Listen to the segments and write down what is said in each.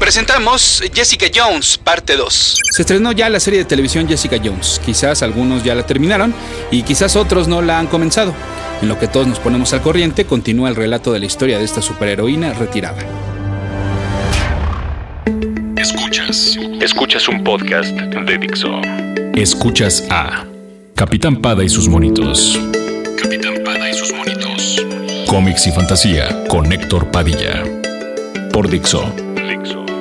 presentamos Jessica Jones, parte 2. Se estrenó ya la serie de televisión Jessica Jones. Quizás algunos ya la terminaron y quizás otros no la han comenzado. En lo que todos nos ponemos al corriente, continúa el relato de la historia de esta superheroína retirada. Escuchas. Escuchas un podcast de Dixo. Escuchas a Capitán Pada y sus monitos. Capitán Pada y sus monitos. Cómics y fantasía con Héctor Padilla. Por Dixo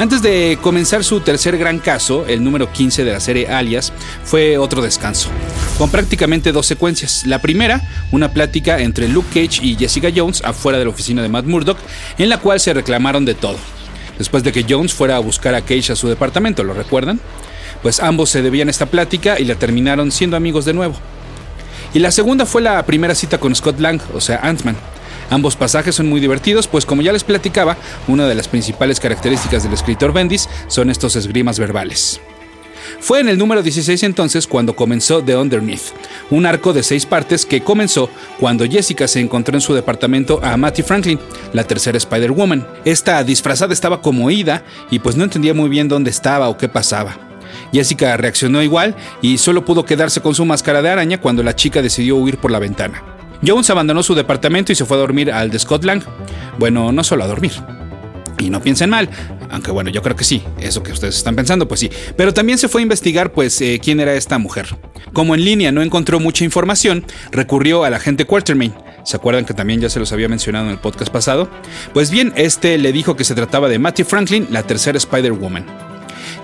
Antes de comenzar su tercer gran caso, el número 15 de la serie Alias, fue otro descanso, con prácticamente dos secuencias. La primera, una plática entre Luke Cage y Jessica Jones afuera de la oficina de Matt Murdock, en la cual se reclamaron de todo. Después de que Jones fuera a buscar a Cage a su departamento, ¿lo recuerdan? Pues ambos se debían esta plática y la terminaron siendo amigos de nuevo. Y la segunda fue la primera cita con Scott Lang, o sea, Ant-Man Ambos pasajes son muy divertidos, pues como ya les platicaba, una de las principales características del escritor Bendis son estos esgrimas verbales. Fue en el número 16 entonces cuando comenzó The Underneath, un arco de seis partes que comenzó cuando Jessica se encontró en su departamento a Matty Franklin, la tercera Spider-Woman. Esta disfrazada estaba como ida y pues no entendía muy bien dónde estaba o qué pasaba. Jessica reaccionó igual y solo pudo quedarse con su máscara de araña cuando la chica decidió huir por la ventana. Jones abandonó su departamento y se fue a dormir al de Scotland. Bueno, no solo a dormir. Y no piensen mal, aunque bueno, yo creo que sí, eso que ustedes están pensando, pues sí. Pero también se fue a investigar, pues, eh, quién era esta mujer. Como en línea no encontró mucha información, recurrió al agente Quartermain. ¿Se acuerdan que también ya se los había mencionado en el podcast pasado? Pues bien, este le dijo que se trataba de Matthew Franklin, la tercera Spider-Woman.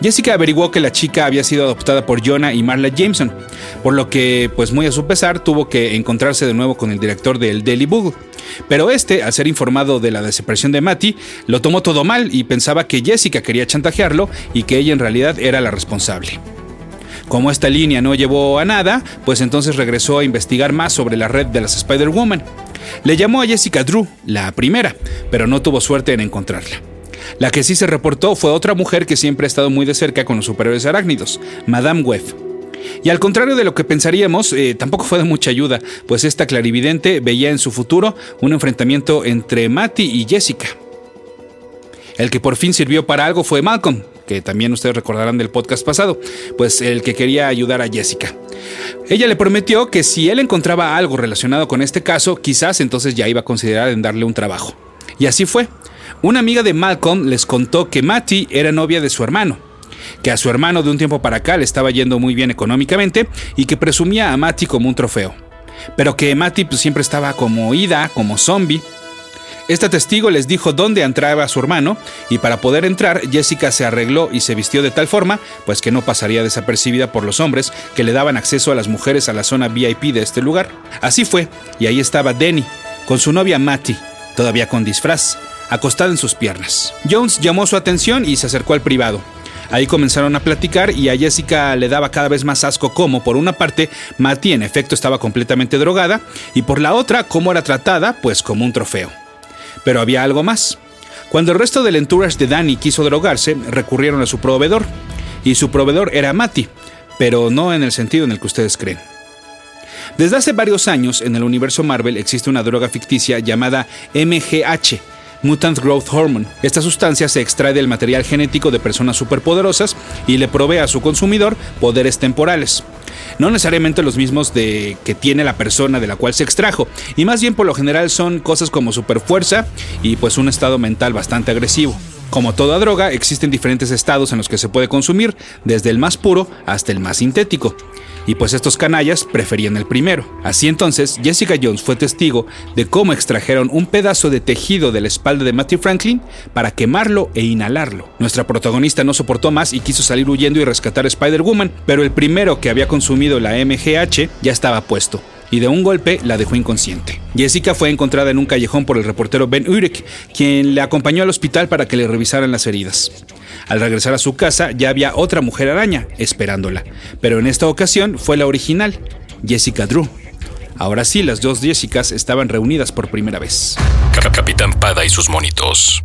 Jessica averiguó que la chica había sido adoptada por Jonah y Marla Jameson, por lo que, pues muy a su pesar, tuvo que encontrarse de nuevo con el director del Daily Bugle. Pero este, al ser informado de la desaparición de Matty, lo tomó todo mal y pensaba que Jessica quería chantajearlo y que ella en realidad era la responsable. Como esta línea no llevó a nada, pues entonces regresó a investigar más sobre la red de las Spider-Woman. Le llamó a Jessica Drew, la primera, pero no tuvo suerte en encontrarla. La que sí se reportó fue otra mujer que siempre ha estado muy de cerca con los superiores arácnidos, Madame Webb. Y al contrario de lo que pensaríamos, eh, tampoco fue de mucha ayuda, pues esta clarividente veía en su futuro un enfrentamiento entre Matty y Jessica. El que por fin sirvió para algo fue Malcolm, que también ustedes recordarán del podcast pasado, pues el que quería ayudar a Jessica. Ella le prometió que si él encontraba algo relacionado con este caso, quizás entonces ya iba a considerar en darle un trabajo. Y así fue. Una amiga de Malcolm les contó que Matty era novia de su hermano, que a su hermano de un tiempo para acá le estaba yendo muy bien económicamente y que presumía a Matty como un trofeo. Pero que Matty pues, siempre estaba como ida, como zombie. Esta testigo les dijo dónde entraba su hermano y para poder entrar Jessica se arregló y se vistió de tal forma pues que no pasaría desapercibida por los hombres que le daban acceso a las mujeres a la zona VIP de este lugar. Así fue, y ahí estaba Denny, con su novia Matty, todavía con disfraz, acostada en sus piernas. Jones llamó su atención y se acercó al privado. Ahí comenzaron a platicar y a Jessica le daba cada vez más asco cómo, por una parte, Matty en efecto estaba completamente drogada y por la otra, cómo era tratada, pues como un trofeo. Pero había algo más. Cuando el resto del entourage de Danny quiso drogarse, recurrieron a su proveedor. Y su proveedor era Matty, pero no en el sentido en el que ustedes creen. Desde hace varios años, en el universo Marvel existe una droga ficticia llamada MGH, Mutant Growth Hormone. Esta sustancia se extrae del material genético de personas superpoderosas y le provee a su consumidor poderes temporales. No necesariamente los mismos de que tiene la persona de la cual se extrajo, y más bien por lo general son cosas como superfuerza y pues un estado mental bastante agresivo. Como toda droga, existen diferentes estados en los que se puede consumir, desde el más puro hasta el más sintético y pues estos canallas preferían el primero. Así entonces, Jessica Jones fue testigo de cómo extrajeron un pedazo de tejido de la espalda de Matthew Franklin para quemarlo e inhalarlo. Nuestra protagonista no soportó más y quiso salir huyendo y rescatar a Spider-Woman, pero el primero que había consumido la MGH ya estaba puesto y de un golpe la dejó inconsciente. Jessica fue encontrada en un callejón por el reportero Ben Urich, quien le acompañó al hospital para que le revisaran las heridas. Al regresar a su casa ya había otra mujer araña esperándola, pero en esta ocasión fue la original, Jessica Drew. Ahora sí, las dos Jessicas estaban reunidas por primera vez. Capitán Pada y sus monitos.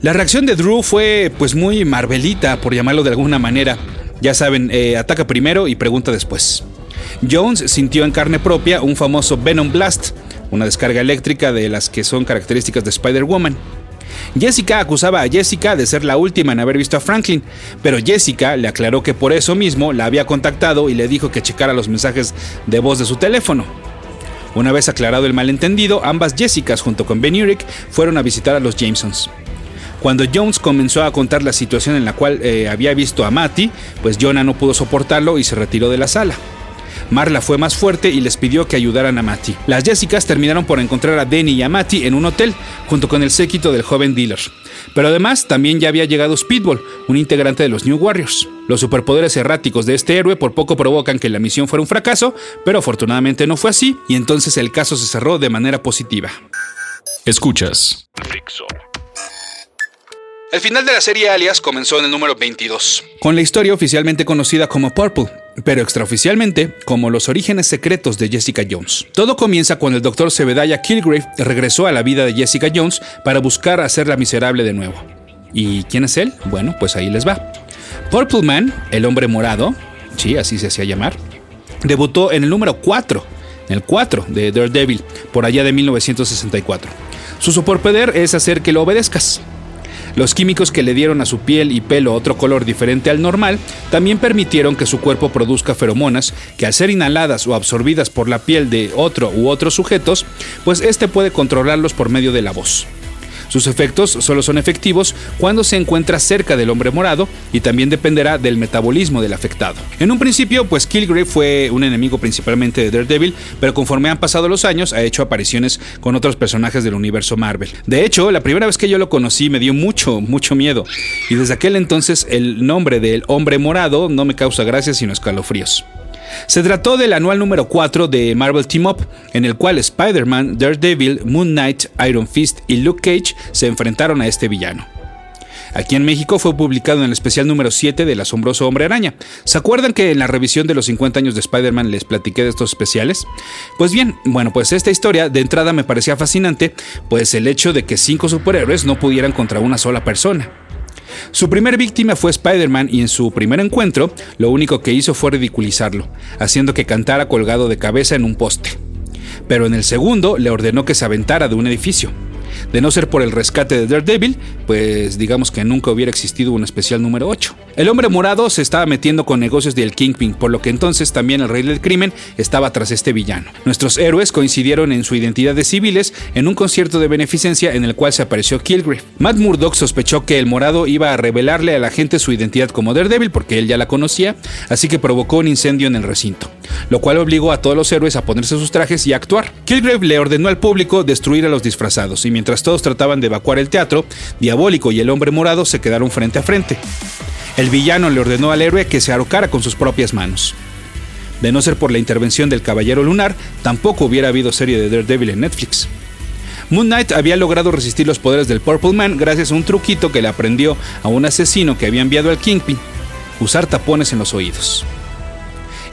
La reacción de Drew fue pues muy marvelita, por llamarlo de alguna manera. Ya saben, eh, ataca primero y pregunta después. Jones sintió en carne propia un famoso Venom Blast, una descarga eléctrica de las que son características de Spider-Woman. Jessica acusaba a Jessica de ser la última en haber visto a Franklin, pero Jessica le aclaró que por eso mismo la había contactado y le dijo que checara los mensajes de voz de su teléfono. Una vez aclarado el malentendido, ambas Jessicas junto con Ben Urich fueron a visitar a los Jamesons. Cuando Jones comenzó a contar la situación en la cual eh, había visto a Matty, pues Jonah no pudo soportarlo y se retiró de la sala. Marla fue más fuerte y les pidió que ayudaran a Matty. Las Jessicas terminaron por encontrar a Denny y a Matty en un hotel, junto con el séquito del joven dealer. Pero además también ya había llegado Speedball, un integrante de los New Warriors. Los superpoderes erráticos de este héroe por poco provocan que la misión fuera un fracaso, pero afortunadamente no fue así, y entonces el caso se cerró de manera positiva. Escuchas. El final de la serie Alias comenzó en el número 22, con la historia oficialmente conocida como Purple, pero extraoficialmente como los orígenes secretos de Jessica Jones. Todo comienza cuando el doctor Sebediah Kilgrave regresó a la vida de Jessica Jones para buscar hacerla miserable de nuevo. ¿Y quién es él? Bueno, pues ahí les va. Purple Man, el hombre morado, sí, así se hacía llamar, debutó en el número 4, en el 4 de Daredevil, por allá de 1964. Su superpoder es hacer que lo obedezcas. Los químicos que le dieron a su piel y pelo otro color diferente al normal también permitieron que su cuerpo produzca feromonas que al ser inhaladas o absorbidas por la piel de otro u otros sujetos, pues este puede controlarlos por medio de la voz. Sus efectos solo son efectivos cuando se encuentra cerca del hombre morado y también dependerá del metabolismo del afectado. En un principio, pues Kilgrave fue un enemigo principalmente de Daredevil, pero conforme han pasado los años ha hecho apariciones con otros personajes del universo Marvel. De hecho, la primera vez que yo lo conocí me dio mucho, mucho miedo y desde aquel entonces el nombre del hombre morado no me causa gracia sino escalofríos. Se trató del anual número 4 de Marvel Team Up, en el cual Spider-Man, Daredevil, Moon Knight, Iron Fist y Luke Cage se enfrentaron a este villano. Aquí en México fue publicado en el especial número 7 del asombroso Hombre Araña. ¿Se acuerdan que en la revisión de los 50 años de Spider-Man les platiqué de estos especiales? Pues bien, bueno, pues esta historia de entrada me parecía fascinante, pues el hecho de que cinco superhéroes no pudieran contra una sola persona. Su primer víctima fue Spider-Man y en su primer encuentro lo único que hizo fue ridiculizarlo, haciendo que cantara colgado de cabeza en un poste. Pero en el segundo le ordenó que se aventara de un edificio. De no ser por el rescate de Daredevil, pues digamos que nunca hubiera existido un especial número 8. El hombre morado se estaba metiendo con negocios del Kingpin, por lo que entonces también el rey del crimen estaba tras este villano. Nuestros héroes coincidieron en su identidad de civiles en un concierto de beneficencia en el cual se apareció Kilgrave. Matt Murdock sospechó que el morado iba a revelarle a la gente su identidad como Daredevil porque él ya la conocía, así que provocó un incendio en el recinto, lo cual obligó a todos los héroes a ponerse sus trajes y a actuar. Kilgrave le ordenó al público destruir a los disfrazados mientras todos trataban de evacuar el teatro, Diabólico y el hombre morado se quedaron frente a frente. El villano le ordenó al héroe que se arrocara con sus propias manos. De no ser por la intervención del Caballero Lunar, tampoco hubiera habido serie de Daredevil en Netflix. Moon Knight había logrado resistir los poderes del Purple Man gracias a un truquito que le aprendió a un asesino que había enviado al Kingpin, usar tapones en los oídos.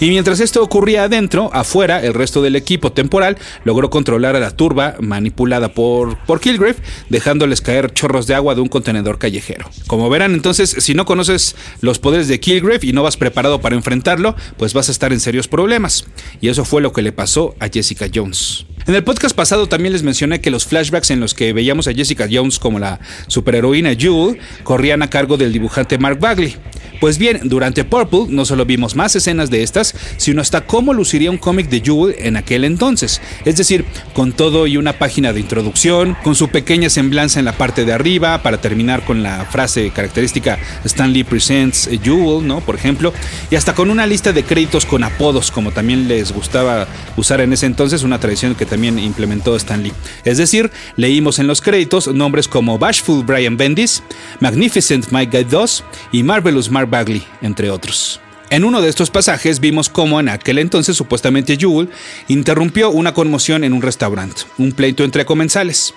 Y mientras esto ocurría adentro, afuera, el resto del equipo temporal logró controlar a la turba manipulada por, por Kilgrave, dejándoles caer chorros de agua de un contenedor callejero. Como verán, entonces, si no conoces los poderes de Kilgrave y no vas preparado para enfrentarlo, pues vas a estar en serios problemas. Y eso fue lo que le pasó a Jessica Jones. En el podcast pasado también les mencioné que los flashbacks en los que veíamos a Jessica Jones como la superheroína Jewel corrían a cargo del dibujante Mark Bagley. Pues bien, durante Purple no solo vimos más escenas de estas, sino hasta cómo luciría un cómic de Jewel en aquel entonces. Es decir, con todo y una página de introducción, con su pequeña semblanza en la parte de arriba, para terminar con la frase característica Stanley Presents Jewel, ¿no? Por ejemplo, y hasta con una lista de créditos con apodos, como también les gustaba usar en ese entonces, una tradición que también implementó Stanley. Es decir, leímos en los créditos nombres como Bashful Brian Bendis, Magnificent Mike Guy 2 y Marvelous Mark Bagley, entre otros. En uno de estos pasajes vimos cómo en aquel entonces supuestamente Jewel interrumpió una conmoción en un restaurante, un pleito entre comensales.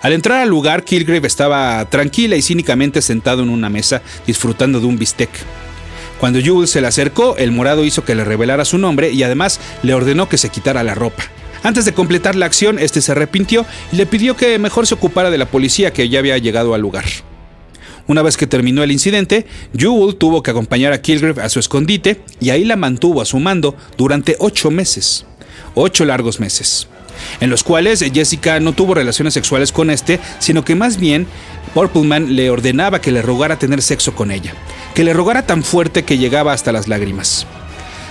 Al entrar al lugar, Kilgrave estaba tranquila y cínicamente sentado en una mesa disfrutando de un bistec. Cuando Jewel se le acercó, el morado hizo que le revelara su nombre y además le ordenó que se quitara la ropa. Antes de completar la acción, este se arrepintió y le pidió que mejor se ocupara de la policía que ya había llegado al lugar. Una vez que terminó el incidente, Jewel tuvo que acompañar a Kilgrave a su escondite y ahí la mantuvo a su mando durante ocho meses. Ocho largos meses. En los cuales Jessica no tuvo relaciones sexuales con este, sino que más bien Purple Man le ordenaba que le rogara tener sexo con ella, que le rogara tan fuerte que llegaba hasta las lágrimas.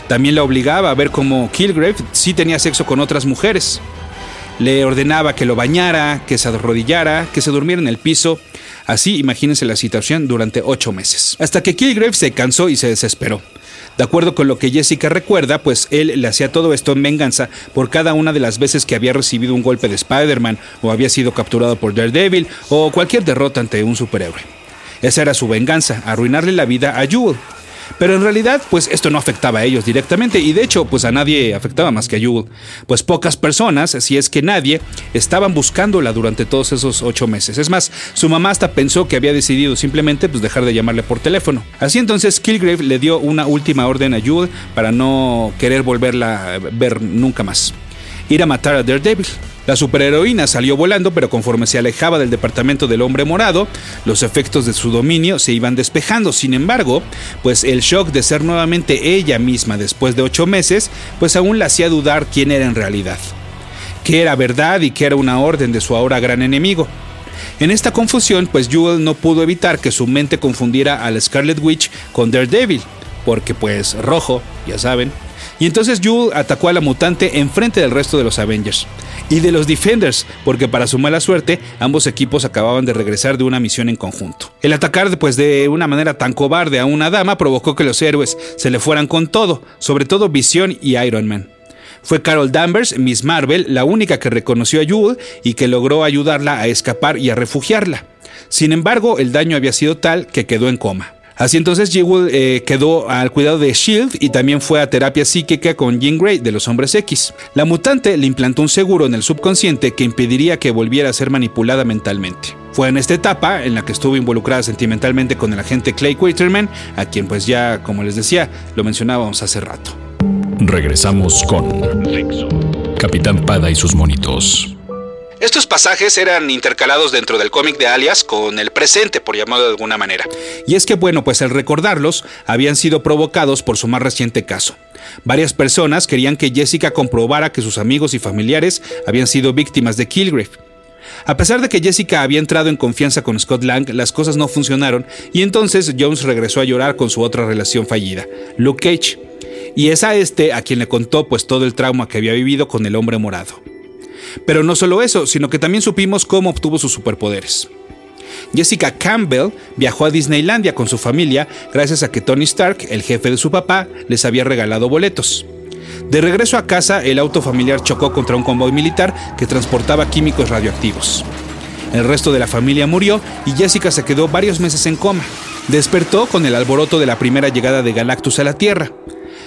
También la obligaba a ver cómo Kilgrave sí tenía sexo con otras mujeres. Le ordenaba que lo bañara, que se arrodillara, que se durmiera en el piso. Así imagínense la situación durante ocho meses. Hasta que Kilgrave se cansó y se desesperó. De acuerdo con lo que Jessica recuerda, pues él le hacía todo esto en venganza por cada una de las veces que había recibido un golpe de Spider-Man o había sido capturado por Daredevil o cualquier derrota ante un superhéroe. Esa era su venganza, arruinarle la vida a Jewel. Pero en realidad, pues esto no afectaba a ellos directamente y de hecho, pues a nadie afectaba más que a Jewel. Pues pocas personas, si es que nadie, estaban buscándola durante todos esos ocho meses. Es más, su mamá hasta pensó que había decidido simplemente pues dejar de llamarle por teléfono. Así entonces, Kilgrave le dio una última orden a Jewel para no querer volverla a ver nunca más. Ir a matar a Daredevil. La superheroína salió volando, pero conforme se alejaba del departamento del hombre morado, los efectos de su dominio se iban despejando. Sin embargo, pues el shock de ser nuevamente ella misma después de ocho meses, pues aún la hacía dudar quién era en realidad. Qué era verdad y qué era una orden de su ahora gran enemigo. En esta confusión, pues Jewel no pudo evitar que su mente confundiera al Scarlet Witch con Daredevil, porque pues rojo, ya saben, y entonces Jewel atacó a la mutante enfrente del resto de los Avengers y de los Defenders, porque para su mala suerte, ambos equipos acababan de regresar de una misión en conjunto. El atacar pues, de una manera tan cobarde a una dama provocó que los héroes se le fueran con todo, sobre todo Vision y Iron Man. Fue Carol Danvers, Miss Marvel, la única que reconoció a Jewel y que logró ayudarla a escapar y a refugiarla. Sin embargo, el daño había sido tal que quedó en coma. Así entonces Jewel eh, quedó al cuidado de Shield y también fue a terapia psíquica con Jean Grey de los Hombres X. La mutante le implantó un seguro en el subconsciente que impediría que volviera a ser manipulada mentalmente. Fue en esta etapa en la que estuvo involucrada sentimentalmente con el agente Clay Quaterman, a quien pues ya, como les decía, lo mencionábamos hace rato. Regresamos con Capitán Pada y sus monitos. Estos pasajes eran intercalados dentro del cómic de Alias con el presente, por llamarlo de alguna manera. Y es que, bueno, pues al recordarlos, habían sido provocados por su más reciente caso. Varias personas querían que Jessica comprobara que sus amigos y familiares habían sido víctimas de Kilgrave. A pesar de que Jessica había entrado en confianza con Scott Lang, las cosas no funcionaron y entonces Jones regresó a llorar con su otra relación fallida, Luke Cage. Y es a este a quien le contó pues todo el trauma que había vivido con el hombre morado. Pero no solo eso, sino que también supimos cómo obtuvo sus superpoderes. Jessica Campbell viajó a Disneylandia con su familia gracias a que Tony Stark, el jefe de su papá, les había regalado boletos. De regreso a casa, el auto familiar chocó contra un convoy militar que transportaba químicos radioactivos. El resto de la familia murió y Jessica se quedó varios meses en coma. Despertó con el alboroto de la primera llegada de Galactus a la Tierra.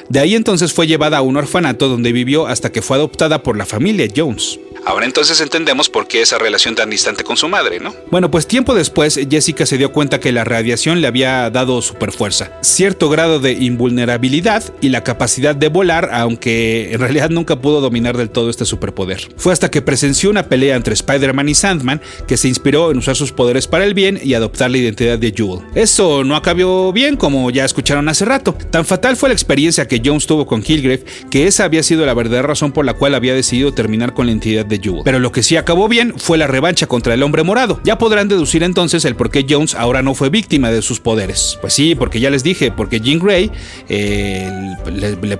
De ahí entonces fue llevada a un orfanato donde vivió hasta que fue adoptada por la familia Jones. Ahora entonces entendemos por qué esa relación tan distante con su madre, ¿no? Bueno, pues tiempo después Jessica se dio cuenta que la radiación le había dado superfuerza, cierto grado de invulnerabilidad y la capacidad de volar, aunque en realidad nunca pudo dominar del todo este superpoder. Fue hasta que presenció una pelea entre Spider-Man y Sandman que se inspiró en usar sus poderes para el bien y adoptar la identidad de Jewel. Eso no acabó bien, como ya escucharon hace rato. Tan fatal fue la experiencia que Jones tuvo con Kilgrave que esa había sido la verdadera razón por la cual había decidido terminar con la identidad de. Pero lo que sí acabó bien fue la revancha contra el hombre morado. Ya podrán deducir entonces el por qué Jones ahora no fue víctima de sus poderes. Pues sí, porque ya les dije, porque Jean Grey eh,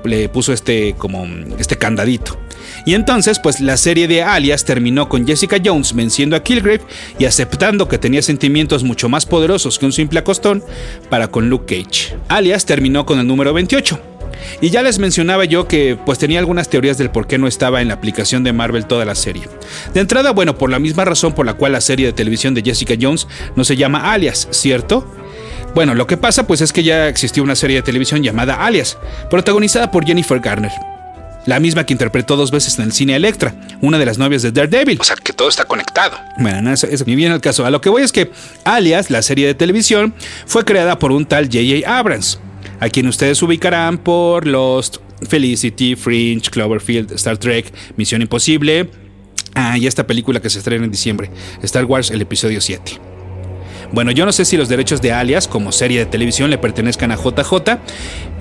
le, puso este como este candadito. Y entonces, pues la serie de Alias terminó con Jessica Jones venciendo a Kilgrave y aceptando que tenía sentimientos mucho más poderosos que un simple acostón para con Luke Cage. Alias terminó con el número 28. Y ya les mencionaba yo que pues tenía algunas teorías del por qué no estaba en la aplicación de Marvel toda la serie. De entrada, bueno, por la misma razón por la cual la serie de televisión de Jessica Jones no se llama Alias, ¿cierto? Bueno, lo que pasa pues es que ya existió una serie de televisión llamada Alias, protagonizada por Jennifer Garner. La misma que interpretó dos veces en el cine Electra, una de las novias de Daredevil. O sea que todo está conectado. Bueno, eso, eso ni bien el caso. A lo que voy es que Alias, la serie de televisión, fue creada por un tal J.J. Abrams, a quien ustedes ubicarán por Lost, Felicity, Fringe, Cloverfield, Star Trek, Misión Imposible. Ah, y esta película que se estrena en diciembre, Star Wars, el episodio 7. Bueno, yo no sé si los derechos de Alias como serie de televisión le pertenezcan a JJ,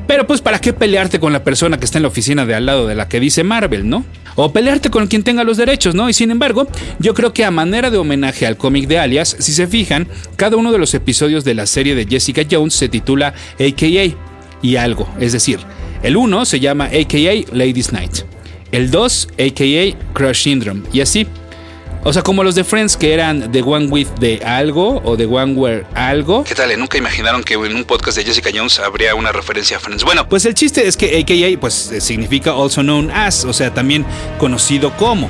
pero pues para qué pelearte con la persona que está en la oficina de al lado de la que dice Marvel, ¿no? O pelearte con quien tenga los derechos, ¿no? Y sin embargo, yo creo que a manera de homenaje al cómic de Alias, si se fijan, cada uno de los episodios de la serie de Jessica Jones se titula AKA y algo, es decir, el 1 se llama AKA Ladies Night, el 2 AKA Crush Syndrome y así. O sea, como los de Friends que eran The One With de algo o The One Where algo. ¿Qué tal? Nunca imaginaron que en un podcast de Jessica Jones habría una referencia a Friends. Bueno, pues el chiste es que AKA pues significa also known as, o sea, también conocido como.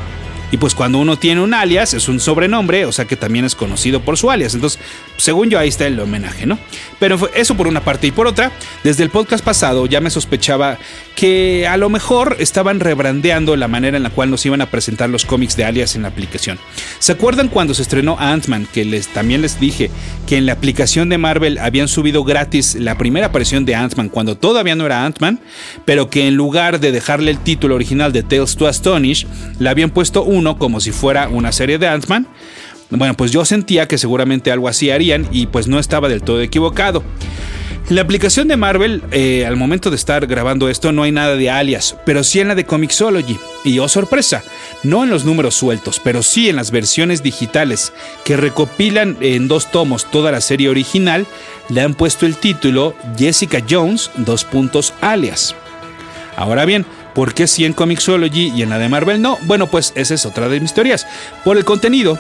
Y pues cuando uno tiene un alias es un sobrenombre, o sea que también es conocido por su alias. Entonces, según yo ahí está el homenaje, ¿no? Pero eso por una parte y por otra, desde el podcast pasado ya me sospechaba que a lo mejor estaban rebrandeando la manera en la cual nos iban a presentar los cómics de alias en la aplicación. ¿Se acuerdan cuando se estrenó Ant-Man que les también les dije que en la aplicación de Marvel habían subido gratis la primera aparición de Ant-Man cuando todavía no era Ant-Man, pero que en lugar de dejarle el título original de Tales to Astonish, le habían puesto un como si fuera una serie de Ant-Man. Bueno, pues yo sentía que seguramente algo así harían y pues no estaba del todo equivocado. La aplicación de Marvel, eh, al momento de estar grabando esto, no hay nada de alias, pero sí en la de Comixology. Y oh sorpresa, no en los números sueltos, pero sí en las versiones digitales que recopilan en dos tomos toda la serie original, le han puesto el título Jessica Jones, dos puntos alias. Ahora bien, ¿Por qué sí en Comixology y en la de Marvel no? Bueno, pues esa es otra de mis teorías. Por el contenido,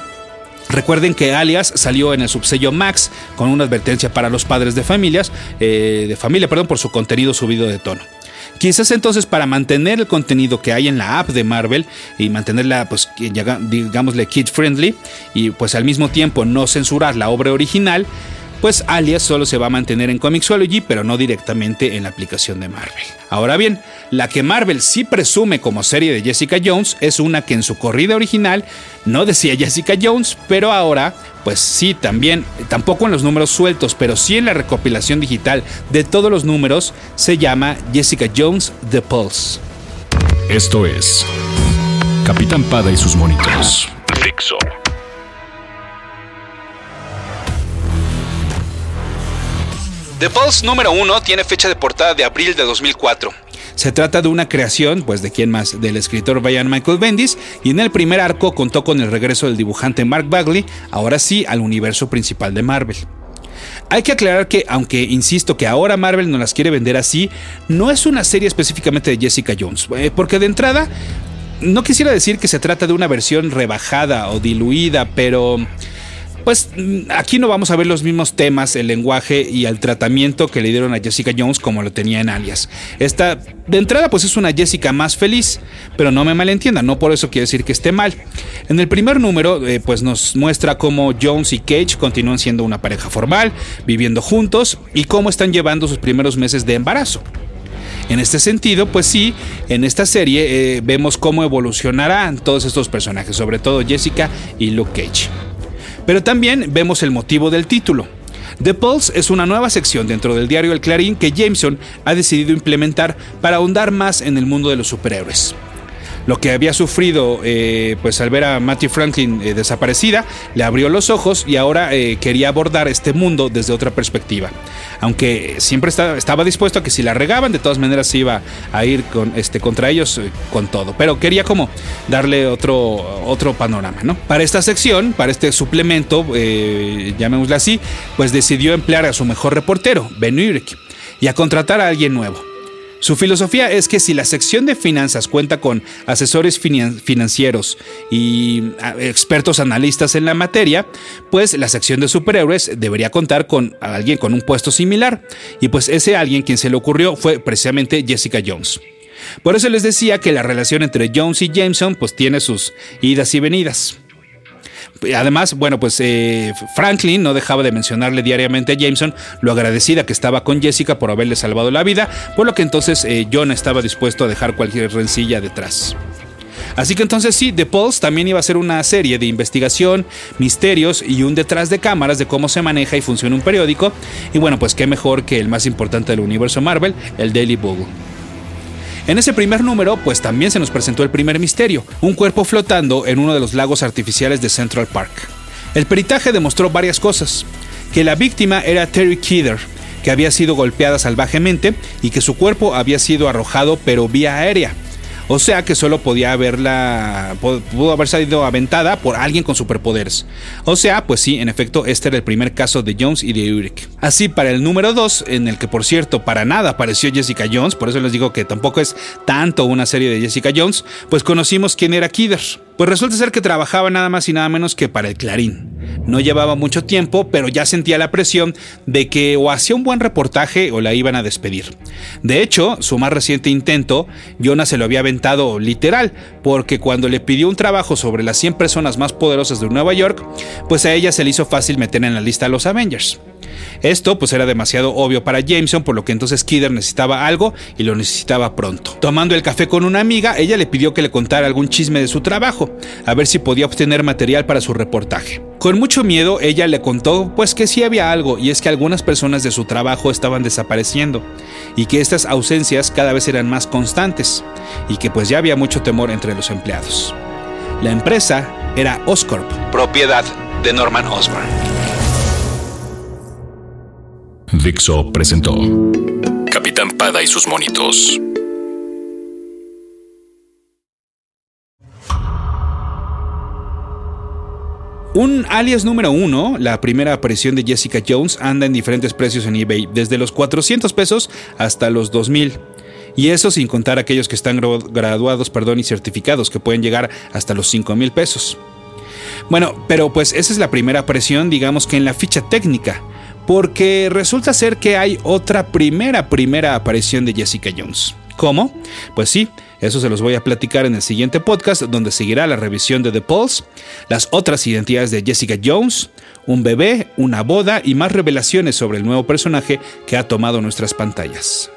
Recuerden que Alias salió en el subsello Max con una advertencia para los padres de familias, eh, de familia, perdón, por su contenido subido de tono. Quizás entonces para mantener el contenido que hay en la app de Marvel y mantenerla, pues, digámosle kid friendly y pues al mismo tiempo no censurar la obra original, pues Alias solo se va a mantener en Comixology, pero no directamente en la aplicación de Marvel. Ahora bien, la que Marvel sí presume como serie de Jessica Jones es una que en su corrida original no decía Jessica Jones, pero ahora, pues sí, también, tampoco en los números sueltos, pero sí en la recopilación digital de todos los números, se llama Jessica Jones The Pulse. Esto es Capitán Pada y sus monitos. Fixo. The Pulse número 1 tiene fecha de portada de abril de 2004. Se trata de una creación, pues de quién más, del escritor Brian Michael Bendis, y en el primer arco contó con el regreso del dibujante Mark Bagley, ahora sí al universo principal de Marvel. Hay que aclarar que, aunque insisto que ahora Marvel no las quiere vender así, no es una serie específicamente de Jessica Jones, eh, porque de entrada no quisiera decir que se trata de una versión rebajada o diluida, pero pues aquí no vamos a ver los mismos temas, el lenguaje y el tratamiento que le dieron a Jessica Jones como lo tenía en Alias. Esta, de entrada, pues es una Jessica más feliz, pero no me malentiendan, no por eso quiere decir que esté mal. En el primer número, eh, pues nos muestra cómo Jones y Cage continúan siendo una pareja formal, viviendo juntos y cómo están llevando sus primeros meses de embarazo. En este sentido, pues sí, en esta serie eh, vemos cómo evolucionarán todos estos personajes, sobre todo Jessica y Luke Cage. Pero también vemos el motivo del título. The Pulse es una nueva sección dentro del diario El Clarín que Jameson ha decidido implementar para ahondar más en el mundo de los superhéroes lo que había sufrido eh, pues al ver a Matthew Franklin eh, desaparecida, le abrió los ojos y ahora eh, quería abordar este mundo desde otra perspectiva. Aunque siempre estaba dispuesto a que si la regaban, de todas maneras se iba a ir con, este, contra ellos con todo. Pero quería como darle otro, otro panorama, ¿no? Para esta sección, para este suplemento, llamémosle así, pues decidió emplear a su mejor reportero, Ben Urich, y a contratar a alguien nuevo. Su filosofía es que si la sección de finanzas cuenta con asesores financieros y expertos analistas en la materia, pues la sección de superhéroes debería contar con alguien con un puesto similar. Y pues ese alguien quien se le ocurrió fue precisamente Jessica Jones. Por eso les decía que la relación entre Jones y Jameson pues tiene sus idas y venidas. Además, bueno, pues eh, Franklin no dejaba de mencionarle diariamente a Jameson lo agradecida que estaba con Jessica por haberle salvado la vida, por lo que entonces eh, John estaba dispuesto a dejar cualquier rencilla detrás. Así que entonces sí, The Pulse también iba a ser una serie de investigación, misterios y un detrás de cámaras de cómo se maneja y funciona un periódico. Y bueno, pues qué mejor que el más importante del universo Marvel, el Daily Bugle. En ese primer número, pues también se nos presentó el primer misterio, un cuerpo flotando en uno de los lagos artificiales de Central Park. El peritaje demostró varias cosas, que la víctima era Terry Kidder, que había sido golpeada salvajemente y que su cuerpo había sido arrojado pero vía aérea. O sea que solo podía haberla. pudo haber salido aventada por alguien con superpoderes. O sea, pues sí, en efecto, este era el primer caso de Jones y de Urich. Así, para el número 2, en el que por cierto, para nada apareció Jessica Jones, por eso les digo que tampoco es tanto una serie de Jessica Jones, pues conocimos quién era Kidder. Pues resulta ser que trabajaba nada más y nada menos que para el Clarín. No llevaba mucho tiempo, pero ya sentía la presión de que o hacía un buen reportaje o la iban a despedir. De hecho, su más reciente intento, Jonas se lo había aventado literal, porque cuando le pidió un trabajo sobre las 100 personas más poderosas de Nueva York, pues a ella se le hizo fácil meter en la lista a los Avengers. Esto pues era demasiado obvio para Jameson, por lo que entonces Kidder necesitaba algo y lo necesitaba pronto. Tomando el café con una amiga, ella le pidió que le contara algún chisme de su trabajo, a ver si podía obtener material para su reportaje. Con mucho miedo, ella le contó pues que sí había algo, y es que algunas personas de su trabajo estaban desapareciendo, y que estas ausencias cada vez eran más constantes, y que pues ya había mucho temor entre los empleados. La empresa era Oscorp, propiedad de Norman Osborn. Dixo presentó Capitán Pada y sus monitos. Un alias número uno, la primera aparición de Jessica Jones, anda en diferentes precios en eBay, desde los 400 pesos hasta los 2000. Y eso sin contar aquellos que están graduados perdón, y certificados, que pueden llegar hasta los 5 mil pesos. Bueno, pero pues esa es la primera aparición, digamos que en la ficha técnica porque resulta ser que hay otra primera, primera aparición de Jessica Jones. ¿Cómo? Pues sí, eso se los voy a platicar en el siguiente podcast donde seguirá la revisión de The Pulse, las otras identidades de Jessica Jones, un bebé, una boda y más revelaciones sobre el nuevo personaje que ha tomado nuestras pantallas.